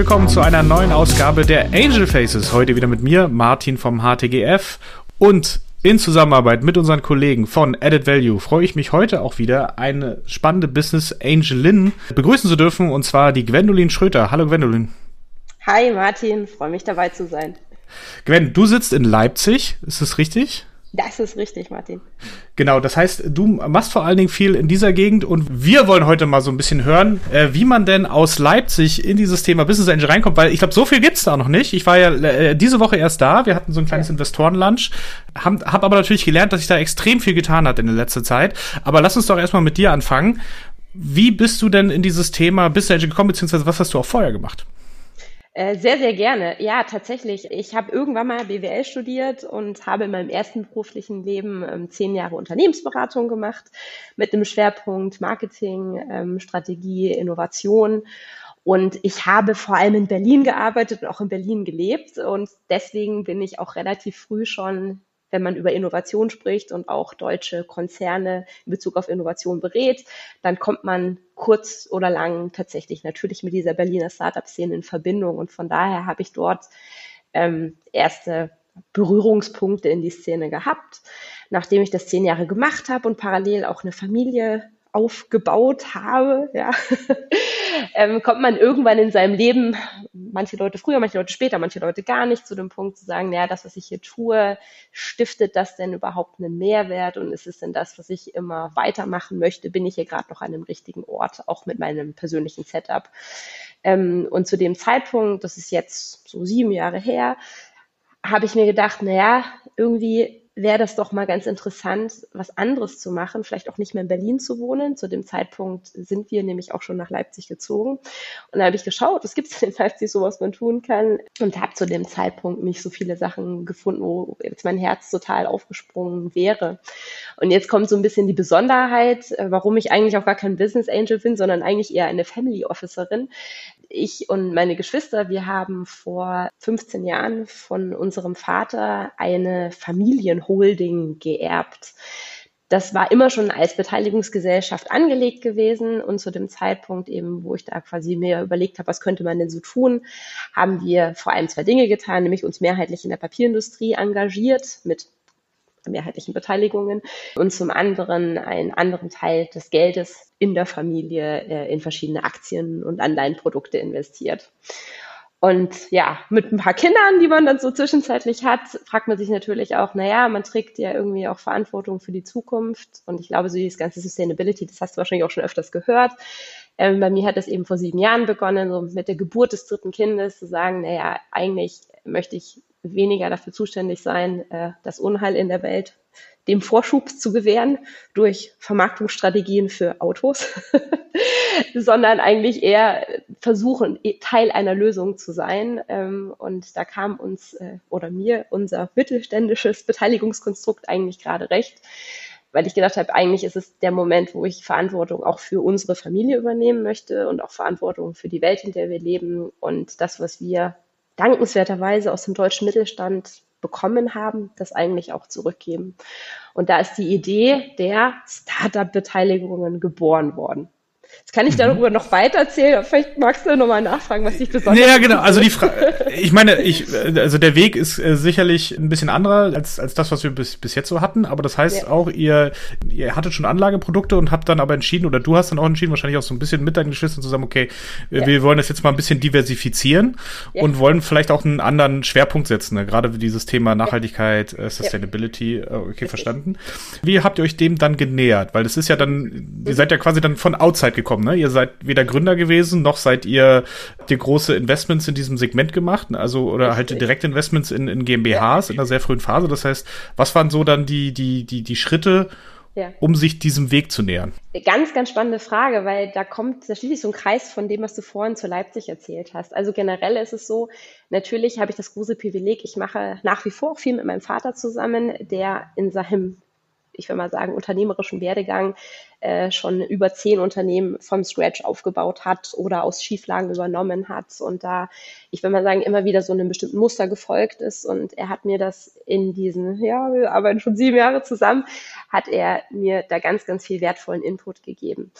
Willkommen zu einer neuen Ausgabe der Angel Faces. Heute wieder mit mir, Martin vom HTGF. Und in Zusammenarbeit mit unseren Kollegen von Added Value freue ich mich heute auch wieder, eine spannende Business Angelin begrüßen zu dürfen, und zwar die Gwendolin Schröter. Hallo Gwendolin. Hi Martin, freue mich dabei zu sein. Gwen, du sitzt in Leipzig, ist das richtig? Das ist richtig, Martin. Genau, das heißt, du machst vor allen Dingen viel in dieser Gegend und wir wollen heute mal so ein bisschen hören, äh, wie man denn aus Leipzig in dieses Thema Business Angel reinkommt, weil ich glaube, so viel gibt's da noch nicht. Ich war ja äh, diese Woche erst da, wir hatten so ein kleines ja. Investorenlunch, habe hab aber natürlich gelernt, dass sich da extrem viel getan hat in der letzten Zeit. Aber lass uns doch erstmal mit dir anfangen. Wie bist du denn in dieses Thema Business Angel gekommen, beziehungsweise was hast du auch vorher gemacht? Äh, sehr, sehr gerne. Ja, tatsächlich. Ich habe irgendwann mal BWL studiert und habe in meinem ersten beruflichen Leben ähm, zehn Jahre Unternehmensberatung gemacht mit dem Schwerpunkt Marketing, ähm, Strategie, Innovation. Und ich habe vor allem in Berlin gearbeitet und auch in Berlin gelebt. Und deswegen bin ich auch relativ früh schon wenn man über Innovation spricht und auch deutsche Konzerne in Bezug auf Innovation berät, dann kommt man kurz oder lang tatsächlich natürlich mit dieser Berliner Startup-Szene in Verbindung. Und von daher habe ich dort ähm, erste Berührungspunkte in die Szene gehabt. Nachdem ich das zehn Jahre gemacht habe und parallel auch eine Familie aufgebaut habe, ja, ähm, kommt man irgendwann in seinem Leben, manche Leute früher, manche Leute später, manche Leute gar nicht, zu dem Punkt zu sagen, naja, das, was ich hier tue, stiftet das denn überhaupt einen Mehrwert und ist es denn das, was ich immer weitermachen möchte? Bin ich hier gerade noch an einem richtigen Ort, auch mit meinem persönlichen Setup? Ähm, und zu dem Zeitpunkt, das ist jetzt so sieben Jahre her, habe ich mir gedacht, naja, irgendwie wäre das doch mal ganz interessant, was anderes zu machen, vielleicht auch nicht mehr in Berlin zu wohnen. Zu dem Zeitpunkt sind wir nämlich auch schon nach Leipzig gezogen. Und da habe ich geschaut, was gibt es in Leipzig so, was man tun kann. Und habe zu dem Zeitpunkt nicht so viele Sachen gefunden, wo jetzt mein Herz total aufgesprungen wäre. Und jetzt kommt so ein bisschen die Besonderheit, äh, warum ich eigentlich auch gar kein Business Angel bin, sondern eigentlich eher eine Family Officerin ich und meine Geschwister, wir haben vor 15 Jahren von unserem Vater eine Familienholding geerbt. Das war immer schon als Beteiligungsgesellschaft angelegt gewesen und zu dem Zeitpunkt eben, wo ich da quasi mir überlegt habe, was könnte man denn so tun, haben wir vor allem zwei Dinge getan, nämlich uns mehrheitlich in der Papierindustrie engagiert mit mehrheitlichen Beteiligungen und zum anderen einen anderen Teil des Geldes in der Familie äh, in verschiedene Aktien und Anleihenprodukte investiert. Und ja, mit ein paar Kindern, die man dann so zwischenzeitlich hat, fragt man sich natürlich auch, naja, man trägt ja irgendwie auch Verantwortung für die Zukunft. Und ich glaube, so dieses ganze Sustainability, das hast du wahrscheinlich auch schon öfters gehört. Ähm, bei mir hat das eben vor sieben Jahren begonnen, so mit der Geburt des dritten Kindes zu sagen, naja, eigentlich möchte ich weniger dafür zuständig sein, äh, das Unheil in der Welt dem Vorschub zu gewähren durch Vermarktungsstrategien für Autos, sondern eigentlich eher versuchen, Teil einer Lösung zu sein. Ähm, und da kam uns äh, oder mir unser mittelständisches Beteiligungskonstrukt eigentlich gerade recht, weil ich gedacht habe, eigentlich ist es der Moment, wo ich Verantwortung auch für unsere Familie übernehmen möchte und auch Verantwortung für die Welt, in der wir leben und das, was wir dankenswerterweise aus dem deutschen Mittelstand bekommen haben, das eigentlich auch zurückgeben. Und da ist die Idee der Startup-Beteiligungen geboren worden. Jetzt kann ich mhm. darüber noch weiter erzählen. Vielleicht magst du nochmal nachfragen, was dich besonders. Ja, genau. Also die Frage, ich meine, ich, also der Weg ist äh, sicherlich ein bisschen anderer als, als das, was wir bis, bis jetzt so hatten. Aber das heißt ja. auch, ihr, ihr hattet schon Anlageprodukte und habt dann aber entschieden, oder du hast dann auch entschieden, wahrscheinlich auch so ein bisschen mit deinen Geschwistern zusammen, okay, ja. wir wollen das jetzt mal ein bisschen diversifizieren ja. und wollen vielleicht auch einen anderen Schwerpunkt setzen. Ne? Gerade dieses Thema Nachhaltigkeit, äh, Sustainability. Äh, okay, verstanden. Wie habt ihr euch dem dann genähert? Weil das ist ja dann, ihr seid ja quasi dann von outside gekommen, ne? Ihr seid weder Gründer gewesen, noch seid ihr die große Investments in diesem Segment gemacht, also oder halt Direktinvestments in, in GmbHs ja. in einer sehr frühen Phase. Das heißt, was waren so dann die, die, die, die Schritte, ja. um sich diesem Weg zu nähern? Ganz, ganz spannende Frage, weil da kommt, da sich so ein Kreis von dem, was du vorhin zu Leipzig erzählt hast. Also generell ist es so, natürlich habe ich das große Privileg, ich mache nach wie vor viel mit meinem Vater zusammen, der in seinem ich will mal sagen, unternehmerischen Werdegang äh, schon über zehn Unternehmen vom Scratch aufgebaut hat oder aus Schieflagen übernommen hat und da, ich will mal sagen, immer wieder so einem bestimmten Muster gefolgt ist. Und er hat mir das in diesen, ja, wir arbeiten schon sieben Jahre zusammen, hat er mir da ganz, ganz viel wertvollen Input gegeben.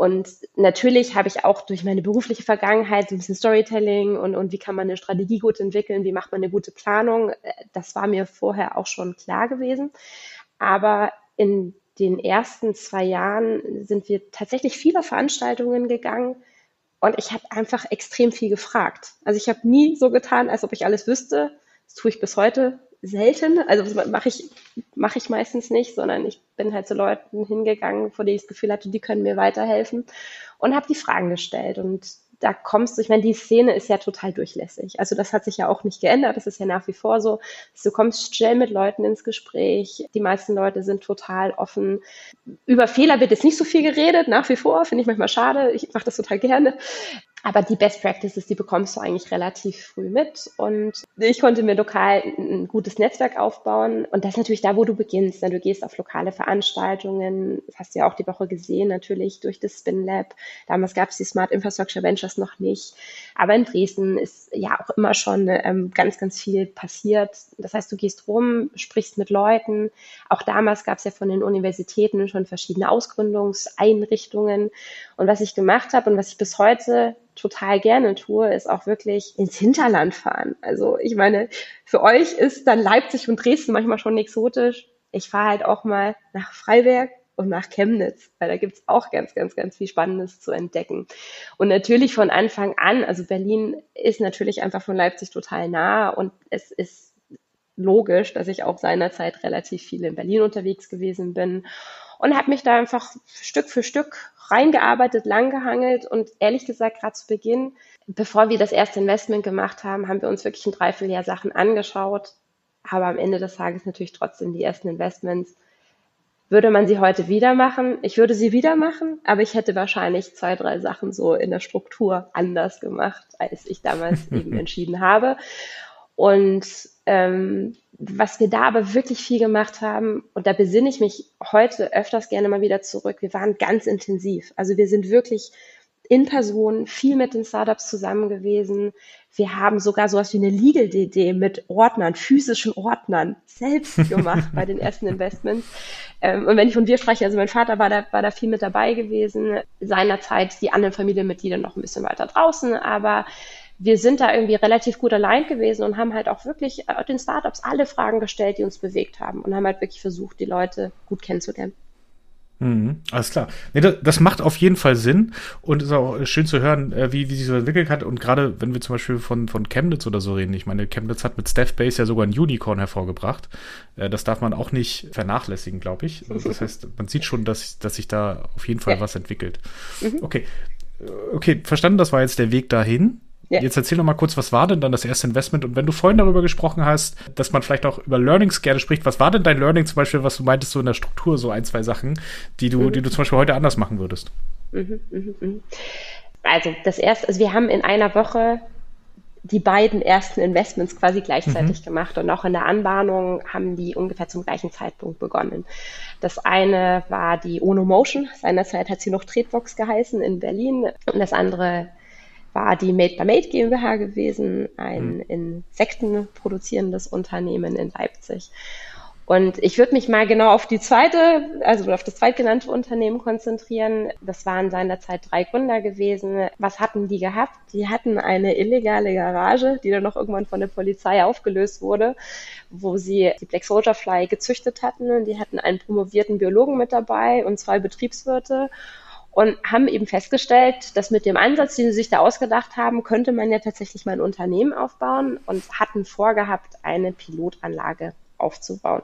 Und natürlich habe ich auch durch meine berufliche Vergangenheit so ein bisschen Storytelling und, und wie kann man eine Strategie gut entwickeln, wie macht man eine gute Planung. Äh, das war mir vorher auch schon klar gewesen. Aber in den ersten zwei Jahren sind wir tatsächlich viele Veranstaltungen gegangen und ich habe einfach extrem viel gefragt. Also ich habe nie so getan, als ob ich alles wüsste. Das tue ich bis heute selten. Also mache ich, mache ich meistens nicht, sondern ich bin halt zu Leuten hingegangen, vor denen ich das Gefühl hatte, die können mir weiterhelfen und habe die Fragen gestellt. Und da kommst du, ich meine, die Szene ist ja total durchlässig. Also das hat sich ja auch nicht geändert. Das ist ja nach wie vor so. Du kommst schnell mit Leuten ins Gespräch. Die meisten Leute sind total offen. Über Fehler wird jetzt nicht so viel geredet, nach wie vor. Finde ich manchmal schade. Ich mache das total gerne. Aber die Best Practices, die bekommst du eigentlich relativ früh mit. Und ich konnte mir lokal ein gutes Netzwerk aufbauen. Und das ist natürlich da, wo du beginnst. Du gehst auf lokale Veranstaltungen. Das hast du ja auch die Woche gesehen, natürlich durch das Spin Lab. Damals gab es die Smart Infrastructure Ventures noch nicht. Aber in Dresden ist ja auch immer schon ähm, ganz, ganz viel passiert. Das heißt, du gehst rum, sprichst mit Leuten. Auch damals gab es ja von den Universitäten schon verschiedene Ausgründungseinrichtungen. Und was ich gemacht habe und was ich bis heute total gerne tue, ist auch wirklich ins Hinterland fahren. Also ich meine, für euch ist dann Leipzig und Dresden manchmal schon exotisch. Ich fahre halt auch mal nach Freiberg und nach Chemnitz, weil da gibt's auch ganz, ganz, ganz viel Spannendes zu entdecken. Und natürlich von Anfang an, also Berlin ist natürlich einfach von Leipzig total nah und es ist logisch, dass ich auch seinerzeit relativ viel in Berlin unterwegs gewesen bin und habe mich da einfach Stück für Stück reingearbeitet, langgehangelt und ehrlich gesagt, gerade zu Beginn, bevor wir das erste Investment gemacht haben, haben wir uns wirklich ein Dreivierteljahr Sachen angeschaut. Aber am Ende des Tages natürlich trotzdem die ersten Investments. Würde man sie heute wieder machen? Ich würde sie wieder machen, aber ich hätte wahrscheinlich zwei, drei Sachen so in der Struktur anders gemacht, als ich damals eben entschieden habe. Und ähm, was wir da aber wirklich viel gemacht haben, und da besinne ich mich heute öfters gerne mal wieder zurück, wir waren ganz intensiv. Also wir sind wirklich in Person viel mit den Startups zusammen gewesen. Wir haben sogar sowas wie eine Legal-DD mit Ordnern, physischen Ordnern selbst gemacht bei den ersten Investments. Ähm, und wenn ich von wir spreche, also mein Vater war da, war da viel mit dabei gewesen. Seinerzeit die anderen Familienmitglieder noch ein bisschen weiter draußen, aber wir sind da irgendwie relativ gut allein gewesen und haben halt auch wirklich äh, den Startups alle Fragen gestellt, die uns bewegt haben und haben halt wirklich versucht, die Leute gut kennenzulernen. Mhm, alles klar. Nee, das, das, macht auf jeden Fall Sinn und ist auch schön zu hören, äh, wie, wie sich so entwickelt hat. Und gerade wenn wir zum Beispiel von, von Chemnitz oder so reden, ich meine, Chemnitz hat mit Staffbase ja sogar ein Unicorn hervorgebracht. Äh, das darf man auch nicht vernachlässigen, glaube ich. Also das heißt, man sieht schon, dass, dass sich da auf jeden Fall was entwickelt. Mhm. Okay. Okay, verstanden, das war jetzt der Weg dahin. Ja. Jetzt erzähl noch mal kurz, was war denn dann das erste Investment? Und wenn du vorhin darüber gesprochen hast, dass man vielleicht auch über Learnings gerne spricht, was war denn dein Learning zum Beispiel, was du meintest, so in der Struktur, so ein, zwei Sachen, die du, mhm. die du zum Beispiel heute anders machen würdest? Mhm, mh, mh. Also das erste, also wir haben in einer Woche die beiden ersten Investments quasi gleichzeitig mhm. gemacht und auch in der Anbahnung haben die ungefähr zum gleichen Zeitpunkt begonnen. Das eine war die Ono Motion, seinerzeit hat sie noch Tretbox geheißen in Berlin und das andere war die Made by Made GmbH gewesen, ein mhm. Insekten produzierendes Unternehmen in Leipzig. Und ich würde mich mal genau auf die zweite, also auf das zweitgenannte Unternehmen konzentrieren. Das waren seinerzeit drei Gründer gewesen. Was hatten die gehabt? Die hatten eine illegale Garage, die dann noch irgendwann von der Polizei aufgelöst wurde, wo sie die Black Soldier Fly gezüchtet hatten. Die hatten einen promovierten Biologen mit dabei und zwei Betriebswirte und haben eben festgestellt, dass mit dem Ansatz, den sie sich da ausgedacht haben, könnte man ja tatsächlich mal ein Unternehmen aufbauen und hatten vorgehabt, eine Pilotanlage aufzubauen.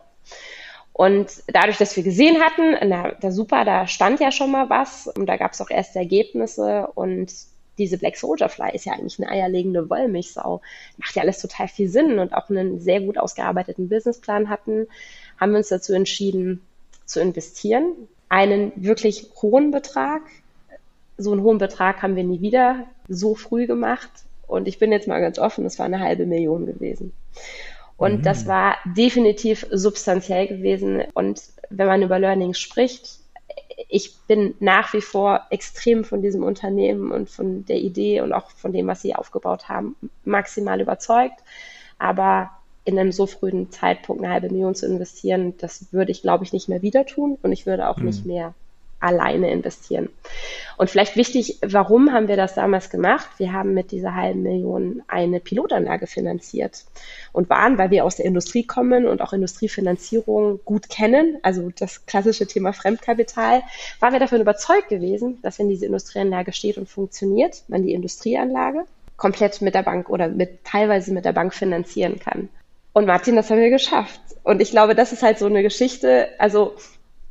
Und dadurch, dass wir gesehen hatten, na, da super, da stand ja schon mal was und da gab es auch erste Ergebnisse und diese Black Soldier Fly ist ja eigentlich eine eierlegende Wollmilchsau. Macht ja alles total viel Sinn und auch einen sehr gut ausgearbeiteten Businessplan hatten, haben wir uns dazu entschieden zu investieren einen wirklich hohen Betrag. So einen hohen Betrag haben wir nie wieder so früh gemacht. Und ich bin jetzt mal ganz offen, das war eine halbe Million gewesen. Und mhm. das war definitiv substanziell gewesen. Und wenn man über Learnings spricht, ich bin nach wie vor extrem von diesem Unternehmen und von der Idee und auch von dem, was sie aufgebaut haben, maximal überzeugt. Aber in einem so frühen Zeitpunkt eine halbe Million zu investieren, das würde ich, glaube ich, nicht mehr wieder tun und ich würde auch mhm. nicht mehr alleine investieren. Und vielleicht wichtig, warum haben wir das damals gemacht? Wir haben mit dieser halben Million eine Pilotanlage finanziert und waren, weil wir aus der Industrie kommen und auch Industriefinanzierung gut kennen, also das klassische Thema Fremdkapital, waren wir davon überzeugt gewesen, dass wenn diese Industrieanlage steht und funktioniert, man die Industrieanlage komplett mit der Bank oder mit teilweise mit der Bank finanzieren kann. Und Martin, das haben wir geschafft. Und ich glaube, das ist halt so eine Geschichte, also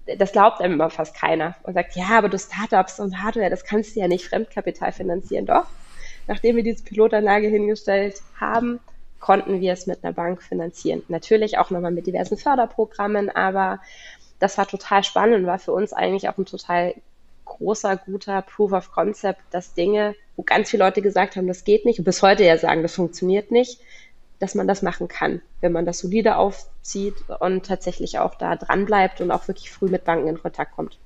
das glaubt einem immer fast keiner und sagt, ja, aber du Startups und Hardware, das kannst du ja nicht Fremdkapital finanzieren. Doch, nachdem wir diese Pilotanlage hingestellt haben, konnten wir es mit einer Bank finanzieren. Natürlich auch nochmal mit diversen Förderprogrammen, aber das war total spannend und war für uns eigentlich auch ein total großer, guter Proof of Concept, dass Dinge, wo ganz viele Leute gesagt haben, das geht nicht und bis heute ja sagen, das funktioniert nicht, dass man das machen kann, wenn man das solide aufzieht und tatsächlich auch da dran bleibt und auch wirklich früh mit Banken in Kontakt kommt.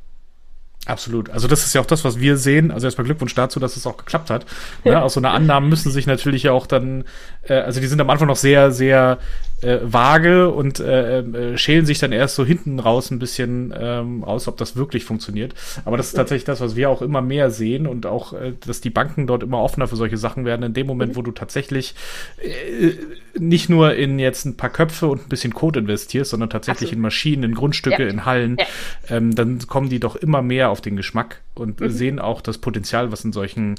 Absolut. Also das ist ja auch das, was wir sehen. Also erstmal Glückwunsch dazu, dass es auch geklappt hat. Ja, aus so einer Annahme müssen sich natürlich ja auch dann, äh, also die sind am Anfang noch sehr, sehr äh, vage und äh, äh, schälen sich dann erst so hinten raus ein bisschen ähm, raus, ob das wirklich funktioniert. Aber das ist tatsächlich das, was wir auch immer mehr sehen und auch, äh, dass die Banken dort immer offener für solche Sachen werden. In dem Moment, wo du tatsächlich äh, nicht nur in jetzt ein paar Köpfe und ein bisschen Code investierst, sondern tatsächlich Absolut. in Maschinen, in Grundstücke, ja. in Hallen, ja. ähm, dann kommen die doch immer mehr auf den Geschmack und mhm. sehen auch das Potenzial, was in solchen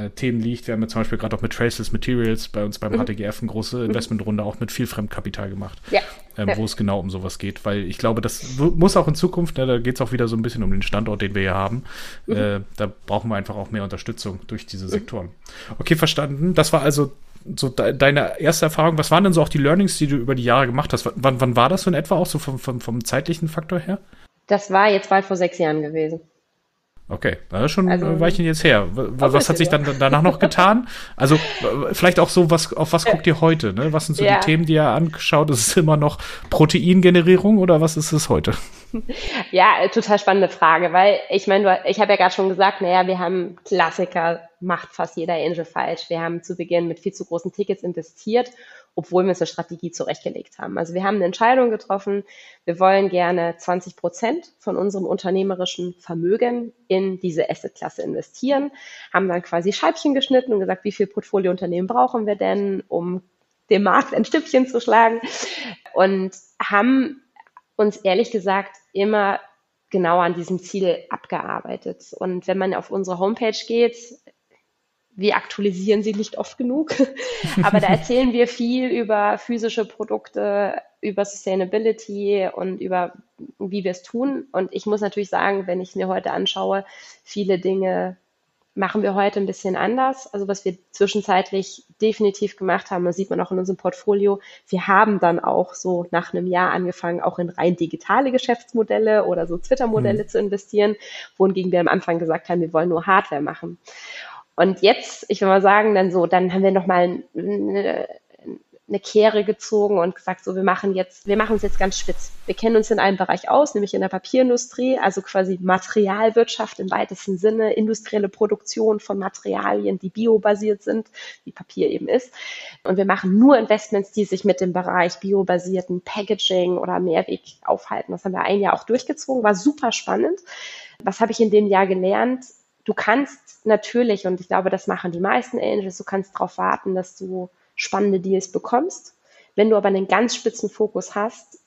äh, Themen liegt. Wir haben ja zum Beispiel gerade auch mit Traceless Materials bei uns beim mhm. HTGF eine große mhm. Investmentrunde auch mit viel Fremdkapital gemacht, ja. Ähm, ja. wo es genau um sowas geht. Weil ich glaube, das muss auch in Zukunft, ne, da geht es auch wieder so ein bisschen um den Standort, den wir hier haben. Mhm. Äh, da brauchen wir einfach auch mehr Unterstützung durch diese mhm. Sektoren. Okay, verstanden. Das war also so de deine erste Erfahrung. Was waren denn so auch die Learnings, die du über die Jahre gemacht hast? wann, wann war das so in etwa auch so vom, vom, vom zeitlichen Faktor her? Das war jetzt bald vor sechs Jahren gewesen. Okay, das ist schon also, ein Weilchen jetzt her. Was, was hat sich dann danach noch getan? Also vielleicht auch so, was auf was guckt ihr heute? Ne? Was sind so ja. die Themen, die ihr anschaut? Ist es immer noch Proteingenerierung oder was ist es heute? Ja, total spannende Frage, weil ich meine, ich habe ja gerade schon gesagt, naja, wir haben Klassiker, macht fast jeder Angel falsch. Wir haben zu Beginn mit viel zu großen Tickets investiert obwohl wir uns eine Strategie zurechtgelegt haben. Also wir haben eine Entscheidung getroffen, wir wollen gerne 20 Prozent von unserem unternehmerischen Vermögen in diese Assetklasse investieren, haben dann quasi Scheibchen geschnitten und gesagt, wie viel Portfoliounternehmen brauchen wir denn, um dem Markt ein Stückchen zu schlagen und haben uns ehrlich gesagt immer genau an diesem Ziel abgearbeitet. Und wenn man auf unsere Homepage geht, wir aktualisieren sie nicht oft genug, aber da erzählen wir viel über physische Produkte, über Sustainability und über wie wir es tun. Und ich muss natürlich sagen, wenn ich mir heute anschaue, viele Dinge machen wir heute ein bisschen anders. Also was wir zwischenzeitlich definitiv gemacht haben, das sieht man auch in unserem Portfolio, wir haben dann auch so nach einem Jahr angefangen, auch in rein digitale Geschäftsmodelle oder so Twitter-Modelle mhm. zu investieren, wohingegen wir am Anfang gesagt haben, wir wollen nur Hardware machen. Und jetzt, ich will mal sagen, dann so, dann haben wir nochmal eine, Kehre gezogen und gesagt, so, wir machen jetzt, wir machen uns jetzt ganz spitz. Wir kennen uns in einem Bereich aus, nämlich in der Papierindustrie, also quasi Materialwirtschaft im weitesten Sinne, industrielle Produktion von Materialien, die biobasiert sind, wie Papier eben ist. Und wir machen nur Investments, die sich mit dem Bereich biobasierten Packaging oder Mehrweg aufhalten. Das haben wir ein Jahr auch durchgezogen, war super spannend. Was habe ich in dem Jahr gelernt? Du kannst natürlich, und ich glaube, das machen die meisten Angels, du kannst darauf warten, dass du spannende Deals bekommst. Wenn du aber einen ganz spitzen Fokus hast,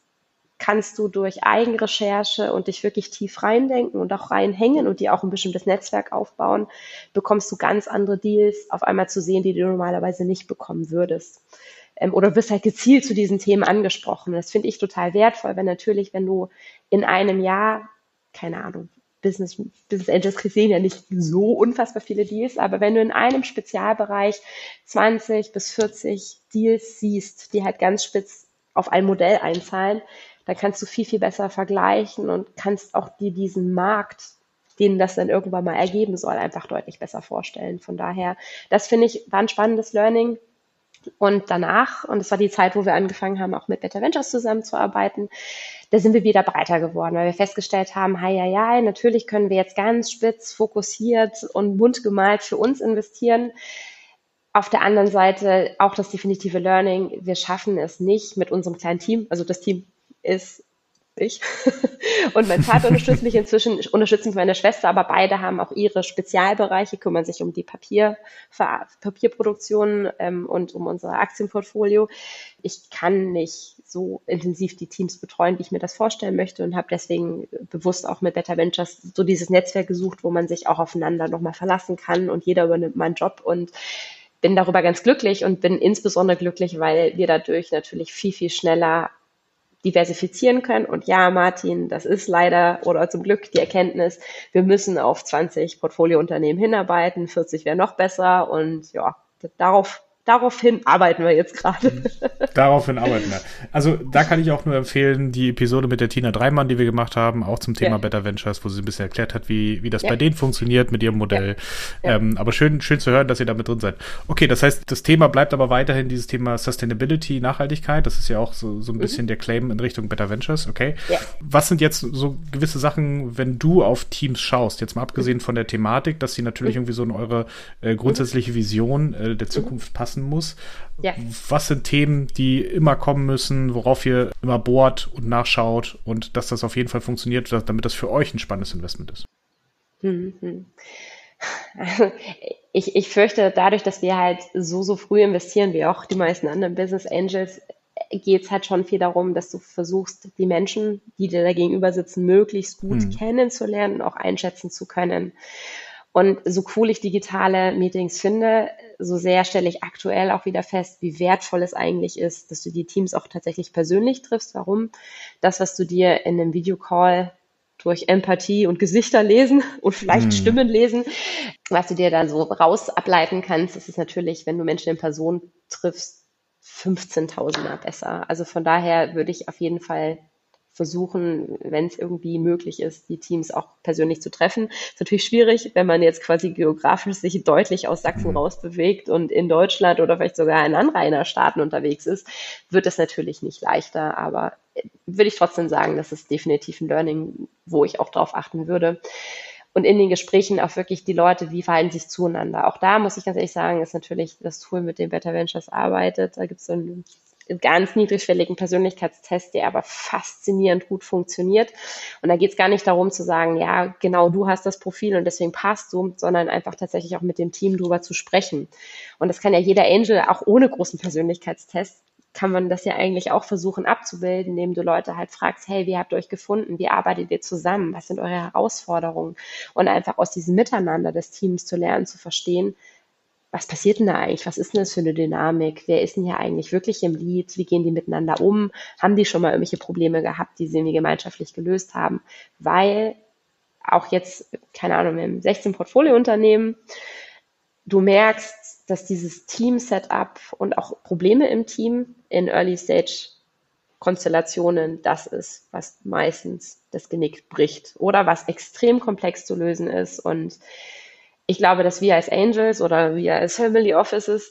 kannst du durch Eigenrecherche und dich wirklich tief reindenken und auch reinhängen und dir auch ein bestimmtes Netzwerk aufbauen, bekommst du ganz andere Deals auf einmal zu sehen, die du normalerweise nicht bekommen würdest. Ähm, oder wirst halt gezielt zu diesen Themen angesprochen. Das finde ich total wertvoll, weil natürlich, wenn du in einem Jahr, keine Ahnung, Business, Business Angels sehen ja nicht so unfassbar viele Deals, aber wenn du in einem Spezialbereich 20 bis 40 Deals siehst, die halt ganz spitz auf ein Modell einzahlen, dann kannst du viel, viel besser vergleichen und kannst auch dir diesen Markt, den das dann irgendwann mal ergeben soll, einfach deutlich besser vorstellen. Von daher, das finde ich, war ein spannendes Learning. Und danach, und das war die Zeit, wo wir angefangen haben, auch mit Better Ventures zusammenzuarbeiten, da sind wir wieder breiter geworden, weil wir festgestellt haben, hei, hei, hei, natürlich können wir jetzt ganz spitz, fokussiert und bunt gemalt für uns investieren. Auf der anderen Seite auch das definitive Learning, wir schaffen es nicht mit unserem kleinen Team, also das Team ist ich. Und mein Vater unterstützt mich inzwischen, unterstützt mich meine Schwester, aber beide haben auch ihre Spezialbereiche, kümmern sich um die Papier, Papierproduktion ähm, und um unser Aktienportfolio. Ich kann nicht so intensiv die Teams betreuen, wie ich mir das vorstellen möchte und habe deswegen bewusst auch mit Better Ventures so dieses Netzwerk gesucht, wo man sich auch aufeinander nochmal verlassen kann und jeder übernimmt meinen Job und bin darüber ganz glücklich und bin insbesondere glücklich, weil wir dadurch natürlich viel, viel schneller diversifizieren können. Und ja, Martin, das ist leider oder zum Glück die Erkenntnis, wir müssen auf 20 Portfoliounternehmen hinarbeiten, 40 wäre noch besser und ja, darauf daraufhin arbeiten wir jetzt gerade. Mhm. Daraufhin arbeiten wir. Also da kann ich auch nur empfehlen, die Episode mit der Tina Dreimann, die wir gemacht haben, auch zum Thema ja. Better Ventures, wo sie ein bisschen erklärt hat, wie, wie das ja. bei denen funktioniert mit ihrem Modell. Ja. Ähm, aber schön, schön zu hören, dass ihr damit drin seid. Okay, das heißt, das Thema bleibt aber weiterhin dieses Thema Sustainability, Nachhaltigkeit. Das ist ja auch so, so ein mhm. bisschen der Claim in Richtung Better Ventures, okay? Was sind jetzt so gewisse Sachen, wenn du auf Teams schaust, jetzt mal abgesehen mhm. von der Thematik, dass sie natürlich mhm. irgendwie so in eure äh, grundsätzliche Vision äh, der Zukunft passen passen muss. Ja. Was sind Themen, die immer kommen müssen, worauf ihr immer bohrt und nachschaut und dass das auf jeden Fall funktioniert, damit das für euch ein spannendes Investment ist? Mhm. Also ich, ich fürchte, dadurch, dass wir halt so, so früh investieren, wie auch die meisten anderen Business Angels, geht es halt schon viel darum, dass du versuchst, die Menschen, die dir da gegenüber sitzen, möglichst gut hm. kennenzulernen und auch einschätzen zu können. Und so cool ich digitale Meetings finde, so sehr stelle ich aktuell auch wieder fest, wie wertvoll es eigentlich ist, dass du die Teams auch tatsächlich persönlich triffst. Warum? Das, was du dir in einem Videocall durch Empathie und Gesichter lesen und vielleicht hm. Stimmen lesen, was du dir dann so raus ableiten kannst, das ist natürlich, wenn du Menschen in Person triffst, 15.000er besser. Also von daher würde ich auf jeden Fall versuchen, wenn es irgendwie möglich ist, die Teams auch persönlich zu treffen. Ist natürlich schwierig, wenn man jetzt quasi geografisch sich deutlich aus Sachsen mhm. rausbewegt und in Deutschland oder vielleicht sogar in Anrainerstaaten unterwegs ist, wird das natürlich nicht leichter. Aber äh, würde ich trotzdem sagen, das ist definitiv ein Learning, wo ich auch drauf achten würde. Und in den Gesprächen auch wirklich die Leute, wie verhalten sich zueinander. Auch da muss ich ganz ehrlich sagen, ist natürlich das Tool, mit dem Better Ventures arbeitet. Da gibt es so ein ganz niedrigschwelligen Persönlichkeitstest, der aber faszinierend gut funktioniert. Und da geht es gar nicht darum zu sagen, ja, genau du hast das Profil und deswegen passt du, sondern einfach tatsächlich auch mit dem Team drüber zu sprechen. Und das kann ja jeder Angel auch ohne großen Persönlichkeitstest kann man das ja eigentlich auch versuchen abzubilden, indem du Leute halt fragst, hey, wie habt ihr euch gefunden? Wie arbeitet ihr zusammen? Was sind eure Herausforderungen? Und einfach aus diesem Miteinander des Teams zu lernen, zu verstehen, was passiert denn da eigentlich? Was ist denn das für eine Dynamik? Wer ist denn hier eigentlich wirklich im Lied? Wie gehen die miteinander um? Haben die schon mal irgendwelche Probleme gehabt, die sie irgendwie gemeinschaftlich gelöst haben? Weil auch jetzt, keine Ahnung, im 16 Portfoliounternehmen, du merkst, dass dieses Team-Setup und auch Probleme im Team in Early-Stage-Konstellationen das ist, was meistens das Genick bricht oder was extrem komplex zu lösen ist und ich glaube, dass wir als Angels oder wir als Family Offices,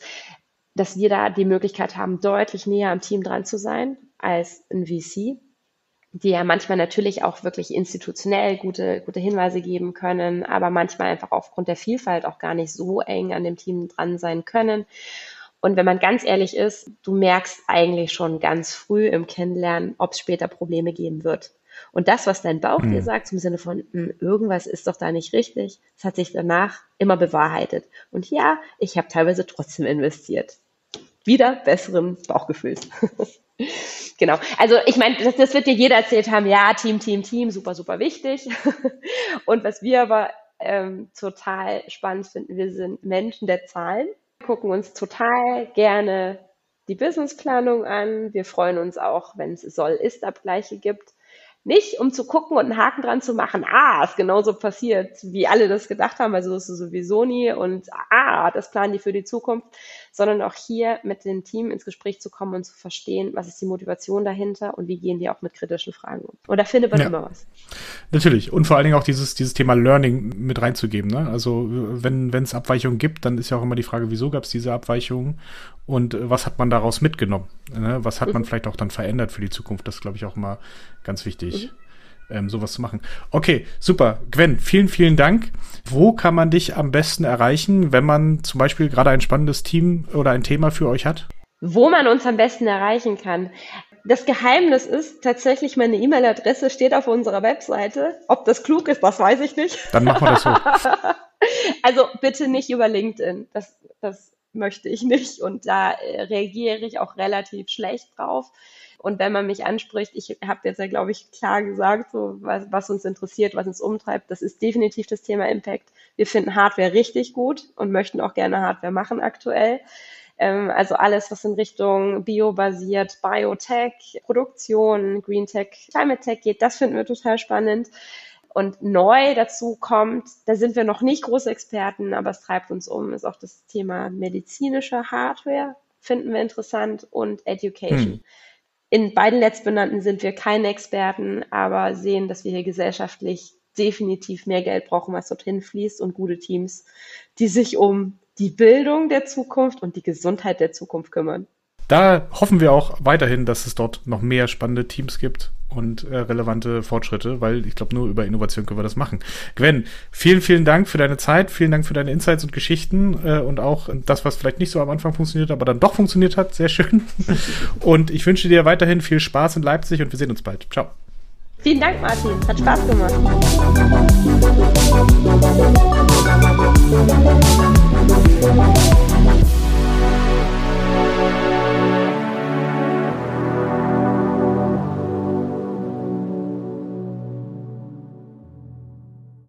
dass wir da die Möglichkeit haben, deutlich näher am Team dran zu sein als ein VC, die ja manchmal natürlich auch wirklich institutionell gute, gute Hinweise geben können, aber manchmal einfach aufgrund der Vielfalt auch gar nicht so eng an dem Team dran sein können. Und wenn man ganz ehrlich ist, du merkst eigentlich schon ganz früh im Kennenlernen, ob es später Probleme geben wird. Und das, was dein Bauch mhm. dir sagt, im Sinne von, hm, irgendwas ist doch da nicht richtig, das hat sich danach immer bewahrheitet. Und ja, ich habe teilweise trotzdem investiert. Wieder besseren Bauchgefühls. genau. Also ich meine, das, das wird dir jeder erzählt haben, ja, Team, Team, Team, super, super wichtig. Und was wir aber ähm, total spannend finden, wir sind Menschen der Zahlen, gucken uns total gerne die Businessplanung an. Wir freuen uns auch, wenn es Soll-Ist-Abgleiche gibt. Nicht, um zu gucken und einen Haken dran zu machen, ah, ist genauso passiert, wie alle das gedacht haben, also ist sowieso nie. Und ah, das planen die für die Zukunft, sondern auch hier mit dem Team ins Gespräch zu kommen und zu verstehen, was ist die Motivation dahinter und wie gehen die auch mit kritischen Fragen um. Und da findet man ja. immer was. Natürlich. Und vor allen Dingen auch dieses, dieses Thema Learning mit reinzugeben. Ne? Also wenn es Abweichungen gibt, dann ist ja auch immer die Frage, wieso gab es diese Abweichungen und äh, was hat man daraus mitgenommen? Ne? Was hat man mhm. vielleicht auch dann verändert für die Zukunft? Das ist, glaube ich, auch immer ganz wichtig. Mhm ähm, sowas zu machen. Okay, super. Gwen, vielen, vielen Dank. Wo kann man dich am besten erreichen, wenn man zum Beispiel gerade ein spannendes Team oder ein Thema für euch hat? Wo man uns am besten erreichen kann. Das Geheimnis ist tatsächlich, meine E-Mail-Adresse steht auf unserer Webseite. Ob das klug ist, das weiß ich nicht. Dann machen wir das so. also bitte nicht über LinkedIn. Das, das möchte ich nicht. Und da äh, reagiere ich auch relativ schlecht drauf. Und wenn man mich anspricht, ich habe jetzt ja, glaube ich, klar gesagt, so was, was uns interessiert, was uns umtreibt, das ist definitiv das Thema Impact. Wir finden Hardware richtig gut und möchten auch gerne Hardware machen aktuell. Ähm, also alles, was in Richtung biobasiert, Biotech, Produktion, Green Tech, Climate Tech geht, das finden wir total spannend. Und neu dazu kommt, da sind wir noch nicht große Experten, aber es treibt uns um, ist auch das Thema medizinische Hardware, finden wir interessant und Education. Hm. In beiden letztbenannten sind wir keine Experten, aber sehen, dass wir hier gesellschaftlich definitiv mehr Geld brauchen, was dorthin fließt und gute Teams, die sich um die Bildung der Zukunft und die Gesundheit der Zukunft kümmern. Da hoffen wir auch weiterhin, dass es dort noch mehr spannende Teams gibt und äh, relevante Fortschritte, weil ich glaube, nur über Innovation können wir das machen. Gwen, vielen, vielen Dank für deine Zeit, vielen Dank für deine Insights und Geschichten äh, und auch das, was vielleicht nicht so am Anfang funktioniert, aber dann doch funktioniert hat. Sehr schön. und ich wünsche dir weiterhin viel Spaß in Leipzig und wir sehen uns bald. Ciao. Vielen Dank, Martin. Hat Spaß gemacht.